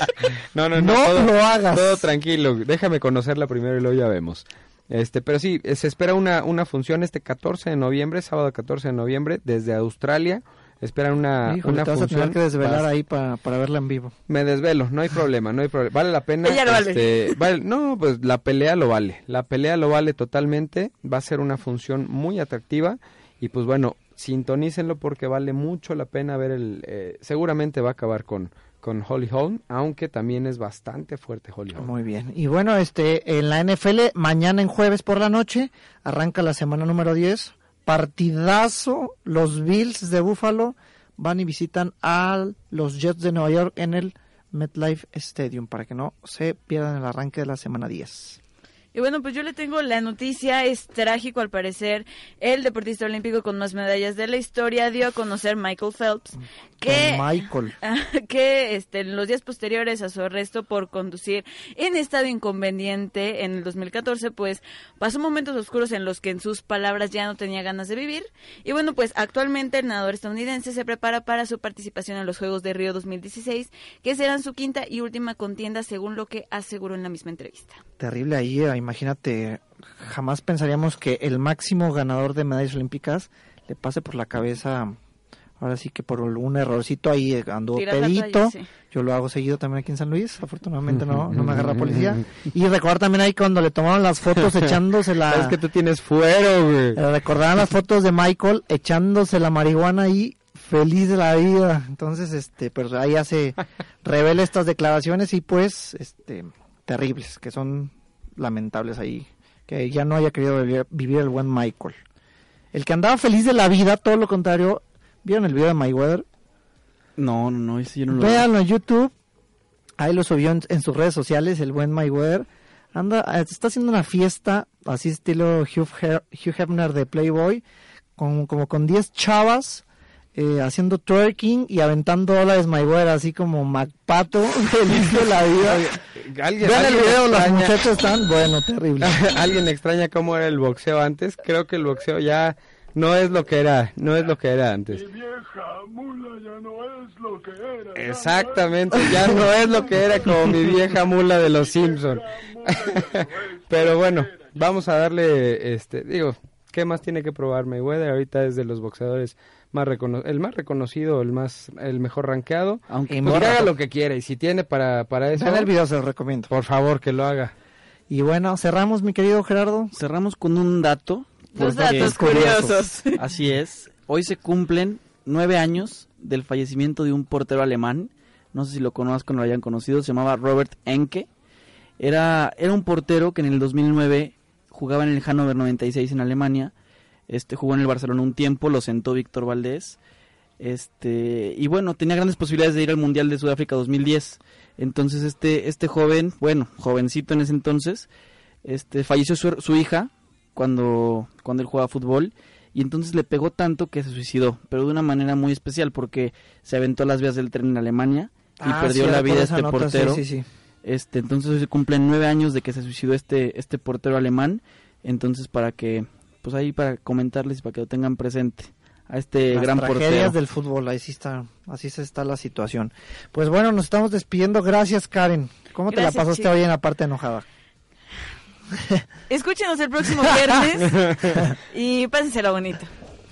No, no, no. No lo hagas. Todo tranquilo, déjame conocerla primero y luego ya vemos. Este, pero sí, se espera una, una función este 14 de noviembre, sábado 14 de noviembre, desde Australia. Esperan una, una te vas a tener que desvelar ahí para, para verla en vivo. Me desvelo, no hay problema, no hay problema. Vale la pena. Ella lo este, vale. No, pues la pelea lo vale. La pelea lo vale totalmente. Va a ser una función muy atractiva. Y pues bueno, sintonícenlo porque vale mucho la pena ver el... Eh, seguramente va a acabar con, con Holly Holm, aunque también es bastante fuerte Holly Holm. Muy bien. Y bueno, este en la NFL mañana en jueves por la noche arranca la semana número 10. Partidazo, los Bills de Buffalo van y visitan a los Jets de Nueva York en el MetLife Stadium para que no se pierdan el arranque de la semana 10. Y bueno, pues yo le tengo la noticia, es trágico al parecer, el deportista olímpico con más medallas de la historia dio a conocer Michael Phelps que, Michael. que este, en los días posteriores a su arresto por conducir en estado inconveniente en el 2014, pues pasó momentos oscuros en los que en sus palabras ya no tenía ganas de vivir. Y bueno, pues actualmente el nadador estadounidense se prepara para su participación en los Juegos de Río 2016, que serán su quinta y última contienda según lo que aseguró en la misma entrevista. Terrible ahí, imagínate, jamás pensaríamos que el máximo ganador de medallas olímpicas le pase por la cabeza ahora sí que por un errorcito ahí eh, anduvo pedito. Yo lo hago seguido también aquí en San Luis. Afortunadamente no, no me agarra la policía. Y recordar también ahí cuando le tomaron las fotos echándose la... Es que tú tienes fuero, güey. Eh, recordaban las fotos de Michael echándose la marihuana ahí feliz de la vida. Entonces, este, pero ahí hace, revela estas declaraciones y pues, este, terribles, que son lamentables ahí. Que ya no haya querido vivir, vivir el buen Michael. El que andaba feliz de la vida, todo lo contrario, ¿Vieron el video de Mayweather? No, no, no, yo no lo Véanlo en YouTube. Ahí lo subió en, sus redes sociales, el buen Mayweather. Anda, está haciendo una fiesta, así estilo Hugh, Hugh Hefner de Playboy, con, como con 10 chavas, eh, haciendo twerking y aventando dólares Mayweather, así como MacPato, feliz de la vida. ¿Alguien, Vean el video, los muchachos están, bueno, terrible. ¿Alguien extraña cómo era el boxeo antes? Creo que el boxeo ya no es lo que era, no es lo que era antes. Mi vieja mula ya no es lo que era. Exactamente, ya no es lo que era como mi vieja mula de los Simpson. Pero bueno, vamos a darle, este, digo, ¿qué más tiene que probar Mayweather? Ahorita es de los boxeadores más el más reconocido, el más, el mejor rankeado. Aunque pues haga lo que quiera y si tiene para, para eso. En el video se lo recomiendo. Por favor, que lo haga. Y bueno, cerramos, mi querido Gerardo. Cerramos con un dato los datos curiosos. Así es. Hoy se cumplen nueve años del fallecimiento de un portero alemán. No sé si lo conozcan o lo hayan conocido. Se llamaba Robert Enke. Era, era un portero que en el 2009 jugaba en el Hannover 96 en Alemania. Este jugó en el Barcelona un tiempo, lo sentó Víctor Valdés. Este, y bueno, tenía grandes posibilidades de ir al Mundial de Sudáfrica 2010. Entonces este este joven, bueno, jovencito en ese entonces, este falleció su, su hija cuando, cuando él jugaba fútbol. y entonces le pegó tanto que se suicidó, pero de una manera muy especial porque se aventó las vías del tren en Alemania y ah, perdió la vida este portero. Este, entonces se cumplen nueve años de que se suicidó este, este portero alemán, entonces para que, pues ahí para comentarles y para que lo tengan presente a este Las gran tragedias del fútbol, ahí sí está, así se está la situación. Pues bueno, nos estamos despidiendo. Gracias, Karen. ¿Cómo te la pasaste hoy en la parte enojada? Escúchenos el próximo viernes y pásensela bonito.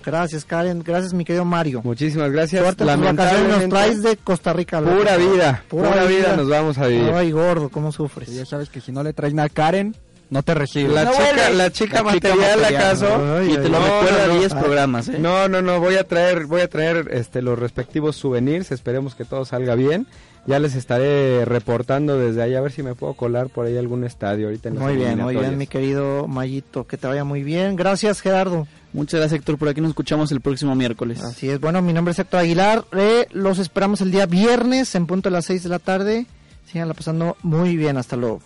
Gracias, Karen. Gracias, mi querido Mario. Muchísimas gracias. Lamentablemente nos traes de Costa Rica. Pura vida, pura, vida. nos vamos a vivir. Ay, gordo, ¿cómo sufres? ya sabes que si no le traes nada a Karen, no te recibe. La, chica, la chica material, acaso. y te lo recuerda 10 programas, ¿eh? No, no, no, voy a traer, voy a traer este los respectivos souvenirs, esperemos que todo salga bien. Ya les estaré reportando desde ahí a ver si me puedo colar por ahí algún estadio ahorita Muy bien, muy bien, mi querido Mayito, que te vaya muy bien. Gracias, Gerardo. Muchas gracias, Héctor. Por aquí nos escuchamos el próximo miércoles. Así es. Bueno, mi nombre es Héctor Aguilar. Eh, los esperamos el día viernes en punto a las 6 de la tarde. Síganla pasando muy bien. Hasta luego.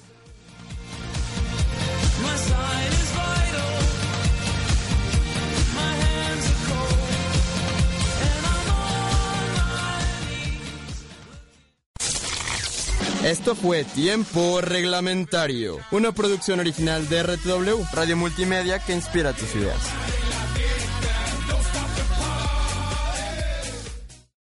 Esto fue Tiempo Reglamentario, una producción original de RTW, Radio Multimedia que inspira tus ideas.